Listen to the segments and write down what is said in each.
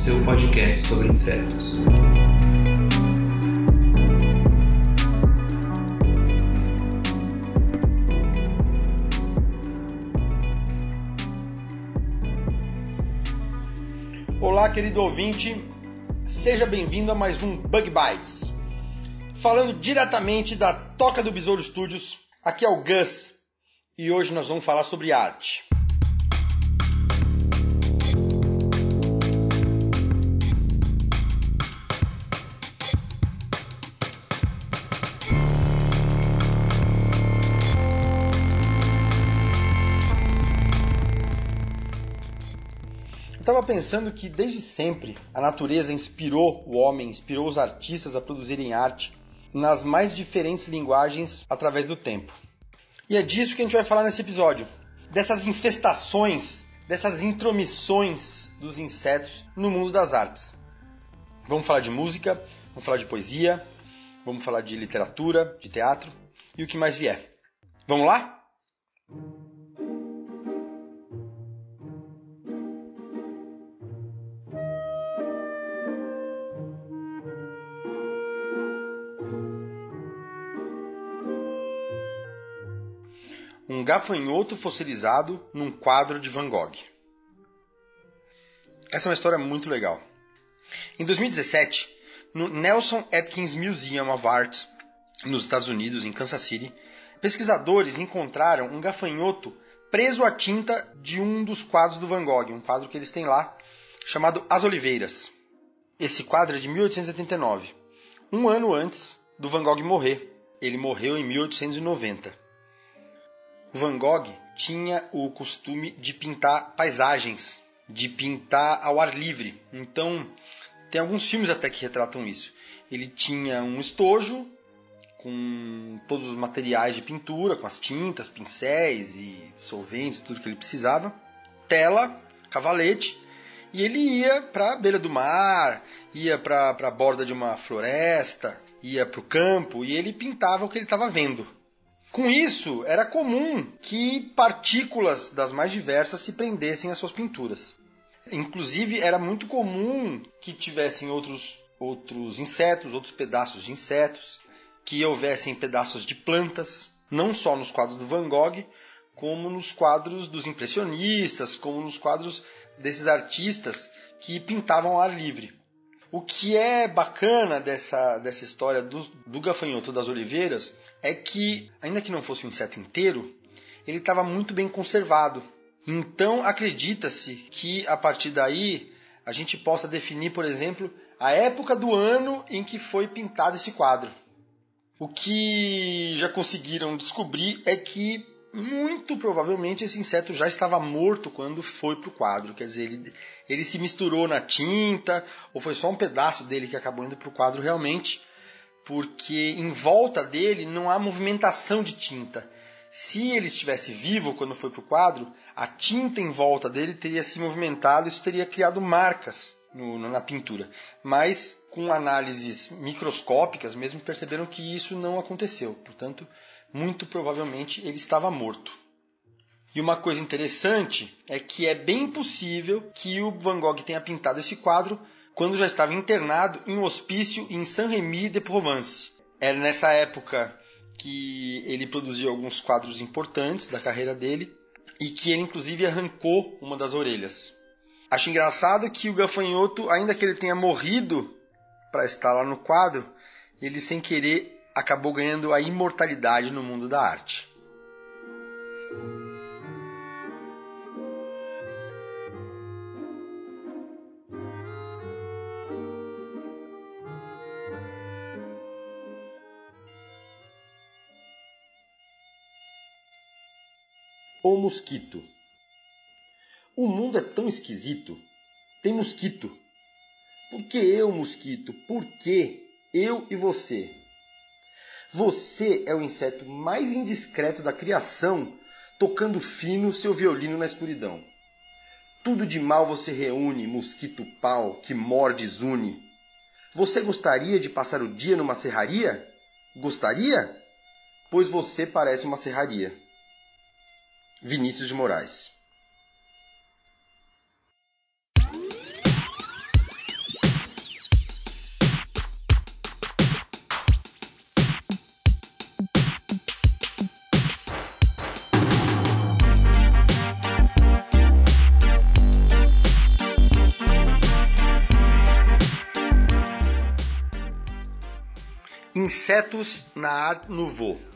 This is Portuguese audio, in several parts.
seu podcast sobre insetos. Olá, querido ouvinte, seja bem-vindo a mais um Bug Bites. Falando diretamente da Toca do Besouro Studios, aqui é o Gus e hoje nós vamos falar sobre arte. Eu estava pensando que desde sempre a natureza inspirou o homem, inspirou os artistas a produzirem arte nas mais diferentes linguagens através do tempo. E é disso que a gente vai falar nesse episódio, dessas infestações, dessas intromissões dos insetos no mundo das artes. Vamos falar de música, vamos falar de poesia, vamos falar de literatura, de teatro e o que mais vier. Vamos lá? Um gafanhoto fossilizado num quadro de Van Gogh. Essa é uma história muito legal. Em 2017, no Nelson Atkins Museum of Art, nos Estados Unidos, em Kansas City, pesquisadores encontraram um gafanhoto preso à tinta de um dos quadros do Van Gogh, um quadro que eles têm lá, chamado As Oliveiras. Esse quadro é de 1889, um ano antes do Van Gogh morrer. Ele morreu em 1890. Van Gogh tinha o costume de pintar paisagens, de pintar ao ar livre. Então, tem alguns filmes até que retratam isso. Ele tinha um estojo com todos os materiais de pintura, com as tintas, pincéis e solventes, tudo que ele precisava, tela, cavalete, e ele ia para a beira do mar, ia para a borda de uma floresta, ia para o campo e ele pintava o que ele estava vendo. Com isso, era comum que partículas das mais diversas se prendessem às suas pinturas. Inclusive, era muito comum que tivessem outros, outros insetos, outros pedaços de insetos, que houvessem pedaços de plantas, não só nos quadros do Van Gogh, como nos quadros dos impressionistas, como nos quadros desses artistas que pintavam ao ar livre. O que é bacana dessa, dessa história do, do gafanhoto das oliveiras é que, ainda que não fosse um inseto inteiro, ele estava muito bem conservado. Então acredita-se que a partir daí a gente possa definir, por exemplo, a época do ano em que foi pintado esse quadro. O que já conseguiram descobrir é que muito provavelmente esse inseto já estava morto quando foi para o quadro. Quer dizer, ele, ele se misturou na tinta, ou foi só um pedaço dele que acabou indo para o quadro realmente porque em volta dele não há movimentação de tinta. Se ele estivesse vivo quando foi para o quadro, a tinta em volta dele teria se movimentado, isso teria criado marcas no, na pintura. Mas com análises microscópicas mesmo perceberam que isso não aconteceu. Portanto, muito provavelmente ele estava morto. E uma coisa interessante é que é bem possível que o Van Gogh tenha pintado esse quadro quando já estava internado em um hospício em Saint-Rémy de Provence. Era nessa época que ele produziu alguns quadros importantes da carreira dele e que ele inclusive arrancou uma das orelhas. Acho engraçado que o gafanhoto, ainda que ele tenha morrido para estar lá no quadro, ele sem querer acabou ganhando a imortalidade no mundo da arte. Mosquito. O mundo é tão esquisito tem mosquito. Por que eu, mosquito? Por que eu e você? Você é o inseto mais indiscreto da criação, tocando fino seu violino na escuridão. Tudo de mal você reúne, mosquito pau, que mordes une. Você gostaria de passar o dia numa serraria? Gostaria? Pois você parece uma serraria. Vinícius de Moraes Insetos na Art Nouveau.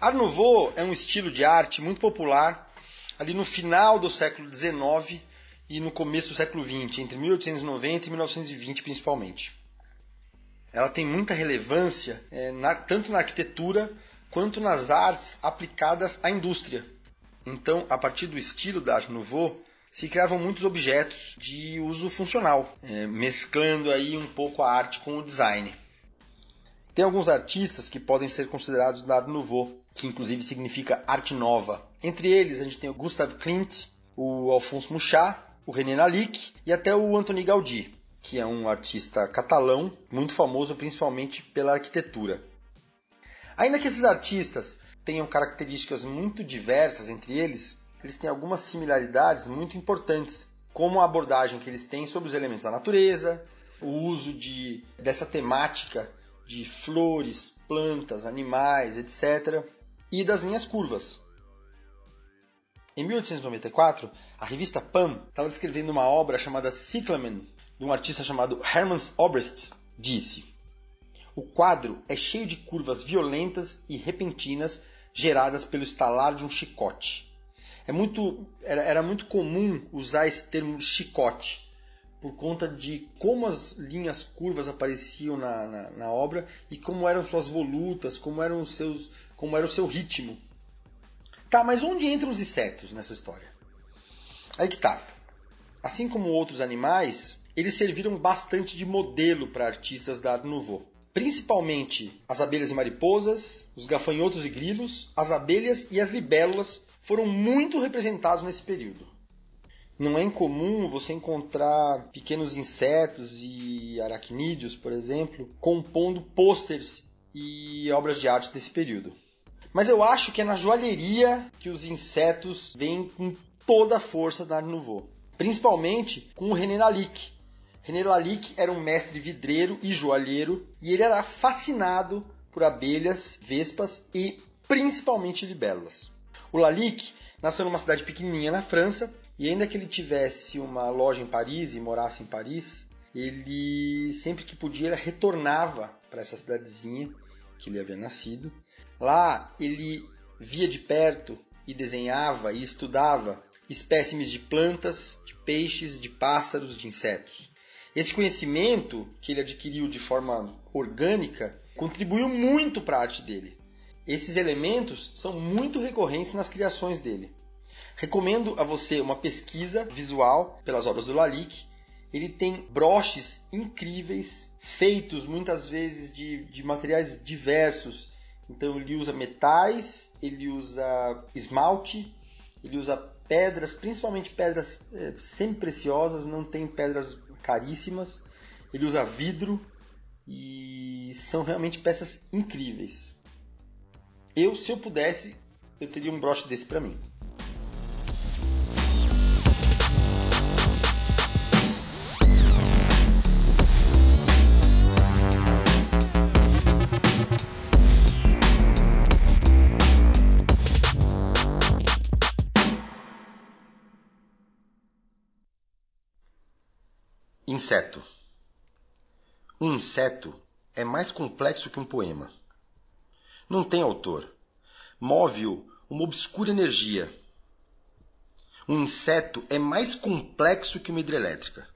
Art Nouveau é um estilo de arte muito popular ali no final do século XIX e no começo do século XX, entre 1890 e 1920 principalmente. Ela tem muita relevância é, na, tanto na arquitetura quanto nas artes aplicadas à indústria. Então, a partir do estilo da Art Nouveau, se criavam muitos objetos de uso funcional, é, mesclando aí um pouco a arte com o design. Tem alguns artistas que podem ser considerados Art Nouveau, que inclusive significa arte nova. Entre eles a gente tem o Gustav Klimt, o Alphonse Muchat, o René Lalique e até o Antoni Gaudí, que é um artista catalão muito famoso principalmente pela arquitetura. Ainda que esses artistas tenham características muito diversas entre eles, eles têm algumas similaridades muito importantes, como a abordagem que eles têm sobre os elementos da natureza, o uso de, dessa temática de flores, plantas, animais, etc. e das minhas curvas. Em 1894, a revista Pam estava descrevendo uma obra chamada Cyclamen, de um artista chamado Hermann Oberst, disse: O quadro é cheio de curvas violentas e repentinas geradas pelo estalar de um chicote. É muito, era, era muito comum usar esse termo chicote por conta de como as linhas curvas apareciam na, na, na, obra e como eram suas volutas, como eram os seus, como era o seu ritmo. Tá, mas onde entram os insetos nessa história? Aí que tá. Assim como outros animais, eles serviram bastante de modelo para artistas da Art Nouveau. Principalmente as abelhas e mariposas, os gafanhotos e grilos, as abelhas e as libélulas foram muito representados nesse período. Não é incomum você encontrar pequenos insetos e aracnídeos, por exemplo, compondo pôsteres e obras de arte desse período. Mas eu acho que é na joalheria que os insetos vêm com toda a força da Art Nouveau. Principalmente com o René Lalique. René Lalique era um mestre vidreiro e joalheiro e ele era fascinado por abelhas, vespas e principalmente libélulas. O Lalique nasceu numa cidade pequenininha na França e ainda que ele tivesse uma loja em Paris e morasse em Paris, ele sempre que podia retornava para essa cidadezinha que ele havia nascido. Lá ele via de perto e desenhava e estudava espécimes de plantas, de peixes, de pássaros, de insetos. Esse conhecimento que ele adquiriu de forma orgânica contribuiu muito para a arte dele. Esses elementos são muito recorrentes nas criações dele. Recomendo a você uma pesquisa visual pelas obras do Lalique. Ele tem broches incríveis, feitos muitas vezes de, de materiais diversos. Então ele usa metais, ele usa esmalte, ele usa pedras, principalmente pedras é, semi-preciosas, não tem pedras caríssimas. Ele usa vidro e são realmente peças incríveis. Eu, se eu pudesse, eu teria um broche desse para mim. Inseto. Um inseto é mais complexo que um poema. Não tem autor. Move-o uma obscura energia. Um inseto é mais complexo que uma hidrelétrica.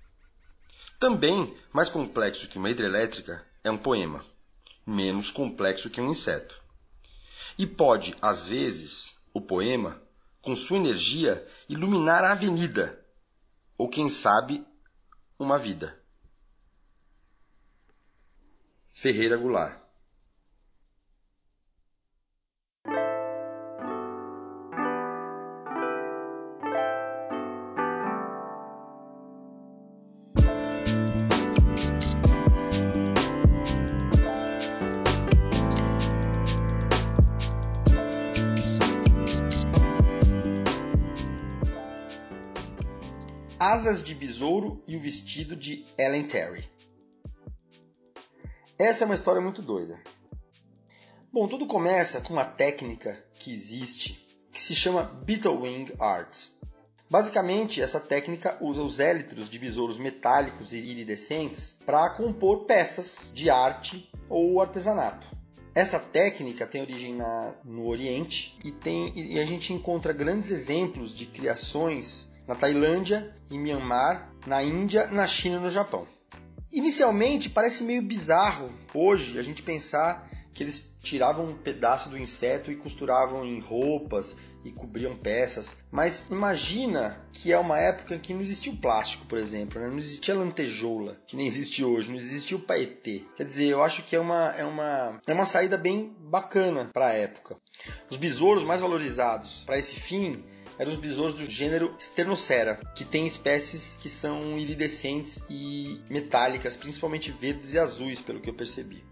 Também mais complexo que uma hidrelétrica é um poema, menos complexo que um inseto. E pode, às vezes, o poema, com sua energia, iluminar a avenida ou quem sabe, uma vida. Ferreira Goulart Asas de Besouro e o Vestido de Ellen Terry. Essa é uma história muito doida. Bom, tudo começa com uma técnica que existe que se chama Beetlewing Art. Basicamente, essa técnica usa os élitros de besouros metálicos e iridescentes para compor peças de arte ou artesanato. Essa técnica tem origem na, no Oriente e, tem, e a gente encontra grandes exemplos de criações na Tailândia, em Myanmar, na Índia, na China e no Japão. Inicialmente parece meio bizarro hoje a gente pensar que eles tiravam um pedaço do inseto e costuravam em roupas e cobriam peças. Mas imagina que é uma época em que não existia o plástico, por exemplo, né? não existia lantejoula, que nem existe hoje, não existia o paetê. Quer dizer, eu acho que é uma, é uma, é uma saída bem bacana para a época. Os besouros mais valorizados para esse fim eram os besouros do gênero Sternocera, que tem espécies que são iridescentes e metálicas, principalmente verdes e azuis, pelo que eu percebi.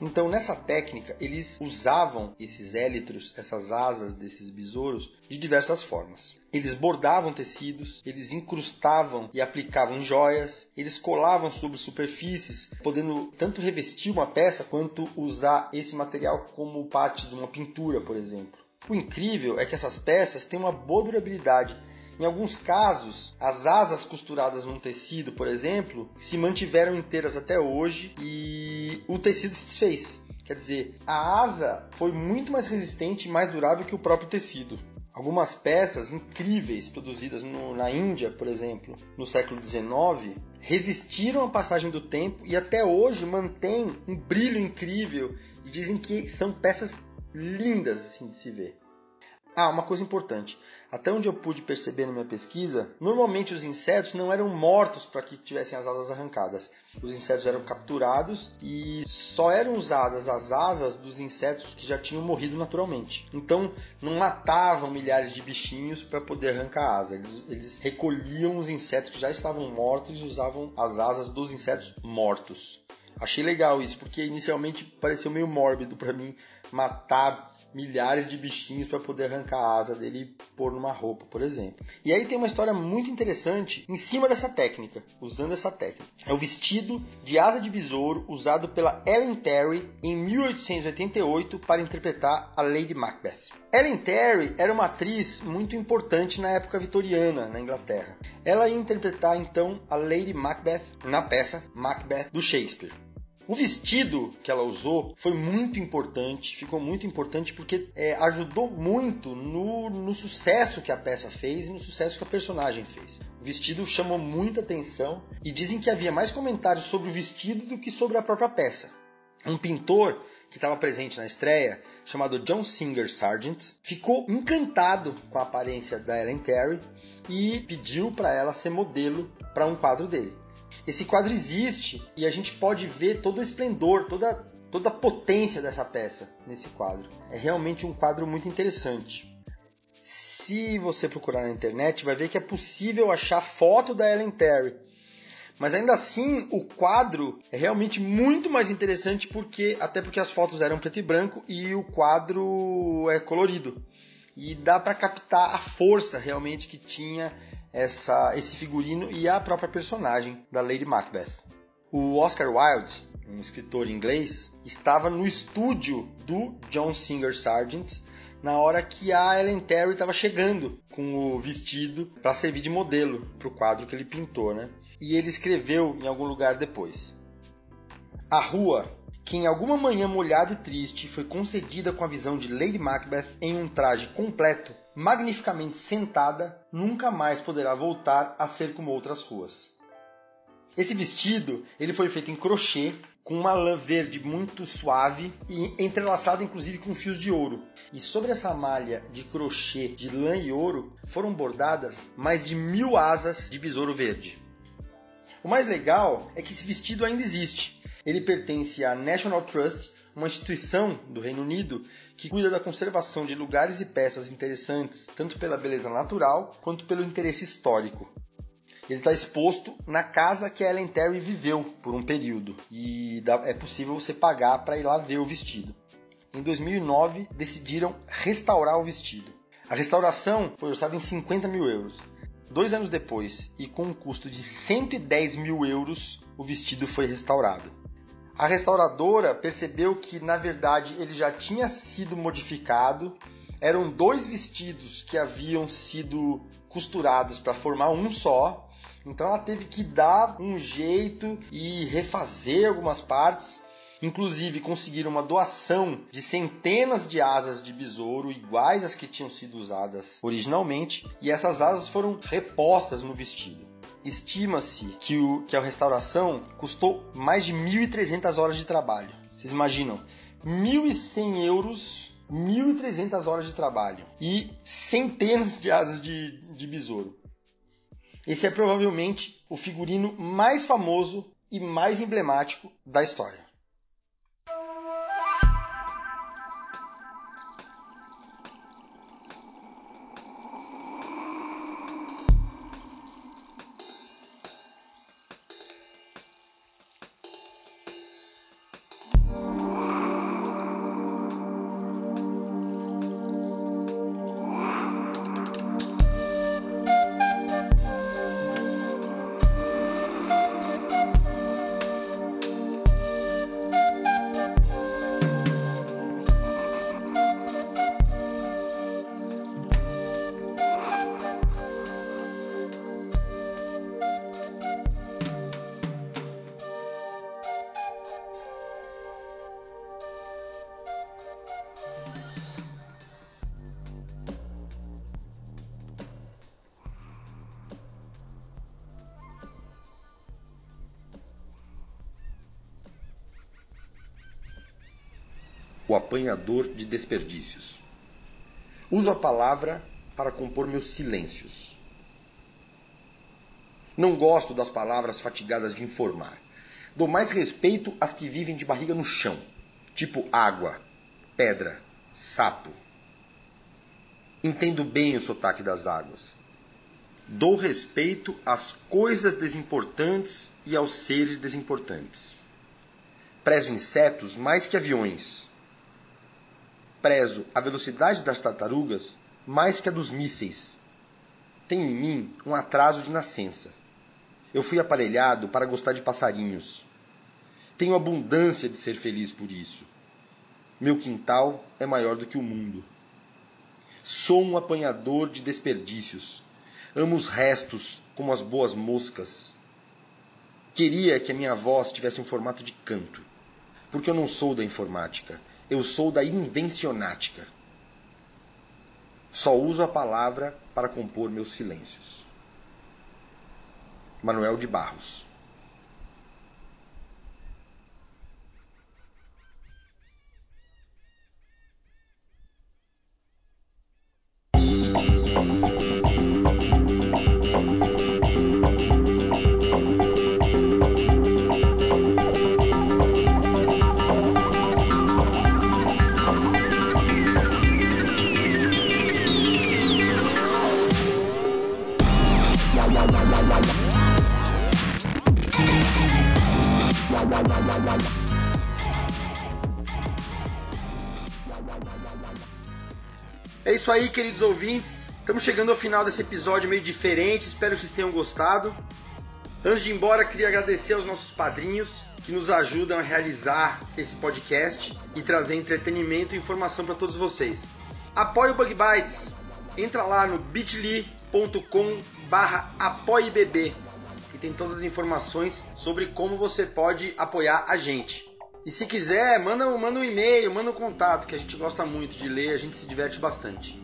Então, nessa técnica, eles usavam esses élitros, essas asas desses besouros, de diversas formas. Eles bordavam tecidos, eles incrustavam e aplicavam joias, eles colavam sobre superfícies, podendo tanto revestir uma peça quanto usar esse material como parte de uma pintura, por exemplo. O incrível é que essas peças têm uma boa durabilidade. Em alguns casos, as asas costuradas num tecido, por exemplo, se mantiveram inteiras até hoje e o tecido se desfez. Quer dizer, a asa foi muito mais resistente e mais durável que o próprio tecido. Algumas peças incríveis produzidas no, na Índia, por exemplo, no século XIX, resistiram à passagem do tempo e até hoje mantêm um brilho incrível e dizem que são peças lindas assim de se ver. Ah, uma coisa importante. Até onde eu pude perceber na minha pesquisa, normalmente os insetos não eram mortos para que tivessem as asas arrancadas. Os insetos eram capturados e só eram usadas as asas dos insetos que já tinham morrido naturalmente. Então, não matavam milhares de bichinhos para poder arrancar a asa. Eles, eles recolhiam os insetos que já estavam mortos e usavam as asas dos insetos mortos. Achei legal isso, porque inicialmente pareceu meio mórbido para mim matar milhares de bichinhos para poder arrancar a asa dele e pôr numa roupa, por exemplo. E aí tem uma história muito interessante em cima dessa técnica, usando essa técnica. É o vestido de asa de besouro usado pela Ellen Terry em 1888 para interpretar a Lady Macbeth. Ellen Terry era uma atriz muito importante na época vitoriana na Inglaterra. Ela ia interpretar então a Lady Macbeth na peça Macbeth do Shakespeare. O vestido que ela usou foi muito importante, ficou muito importante porque é, ajudou muito no, no, sucesso que a peça fez e no sucesso que a personagem fez. O vestido chamou muita atenção e dizem que havia mais comentários sobre o vestido do que sobre a própria peça. Um pintor que estava presente na estreia, chamado John Singer Sargent, ficou encantado com a aparência da Ellen Terry e pediu para ela ser modelo para um quadro dele. Esse quadro existe e a gente pode ver todo o esplendor, toda, toda a potência dessa peça nesse quadro. É realmente um quadro muito interessante. Se você procurar na internet, vai ver que é possível achar foto da Ellen Terry. Mas ainda assim, o quadro é realmente muito mais interessante porque até porque as fotos eram preto e branco e o quadro é colorido. E dá para captar a força realmente que tinha essa, esse figurino e a própria personagem da Lady Macbeth. O Oscar Wilde, um escritor inglês, estava no estúdio do John Singer Sargent na hora que a Ellen Terry estava chegando com o vestido para servir de modelo para o quadro que ele pintou, né? E ele escreveu em algum lugar depois: A rua que em alguma manhã molhada e triste foi concedida com a visão de Lady Macbeth em um traje completo, magnificamente sentada, nunca mais poderá voltar a ser como outras ruas. Esse vestido ele foi feito em crochê com uma lã verde muito suave e entrelaçada inclusive com fios de ouro. E sobre essa malha de crochê de lã e ouro foram bordadas mais de mil asas de besouro verde. O mais legal é que esse vestido ainda existe. Ele pertence à National Trust, uma instituição do Reino Unido que cuida da conservação de lugares e peças interessantes, tanto pela beleza natural quanto pelo interesse histórico. Ele está exposto na casa que Ellen Terry viveu por um período e é possível você pagar para ir lá ver o vestido. Em 2009 decidiram restaurar o vestido. A restauração foi orçada em 50 mil euros. Dois anos depois, e com um custo de 110 mil euros, o vestido foi restaurado. A restauradora percebeu que, na verdade, ele já tinha sido modificado. Eram dois vestidos que haviam sido costurados para formar um só, então ela teve que dar um jeito e refazer algumas partes. Inclusive conseguiram uma doação de centenas de asas de besouro iguais às que tinham sido usadas originalmente, e essas asas foram repostas no vestido. Estima-se que, que a restauração custou mais de 1.300 horas de trabalho. Vocês imaginam? 1.100 euros 1.300 horas de trabalho e centenas de asas de, de besouro. Esse é provavelmente o figurino mais famoso e mais emblemático da história. O apanhador de desperdícios. Uso a palavra para compor meus silêncios. Não gosto das palavras fatigadas de informar. Dou mais respeito às que vivem de barriga no chão, tipo água, pedra, sapo. Entendo bem o sotaque das águas. Dou respeito às coisas desimportantes e aos seres desimportantes. Prezo insetos mais que aviões, prezo a velocidade das tartarugas mais que a dos mísseis. Tenho em mim um atraso de nascença. Eu fui aparelhado para gostar de passarinhos. Tenho abundância de ser feliz por isso. Meu quintal é maior do que o mundo. Sou um apanhador de desperdícios. Amo os restos como as boas moscas. Queria que a minha voz tivesse um formato de canto, porque eu não sou da informática eu sou da invencionática. Só uso a palavra para compor meus silêncios. Manuel de Barros aí, queridos ouvintes. Estamos chegando ao final desse episódio meio diferente. Espero que vocês tenham gostado. Antes de ir embora, queria agradecer aos nossos padrinhos que nos ajudam a realizar esse podcast e trazer entretenimento e informação para todos vocês. Apoie o Bug Bites. Entra lá no bit.ly.com barra apoiebb que tem todas as informações sobre como você pode apoiar a gente. E se quiser, manda, manda um e-mail, manda um contato, que a gente gosta muito de ler, a gente se diverte bastante.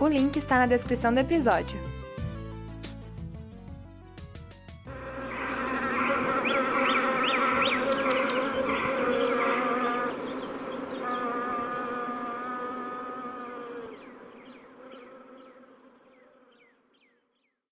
O link está na descrição do episódio.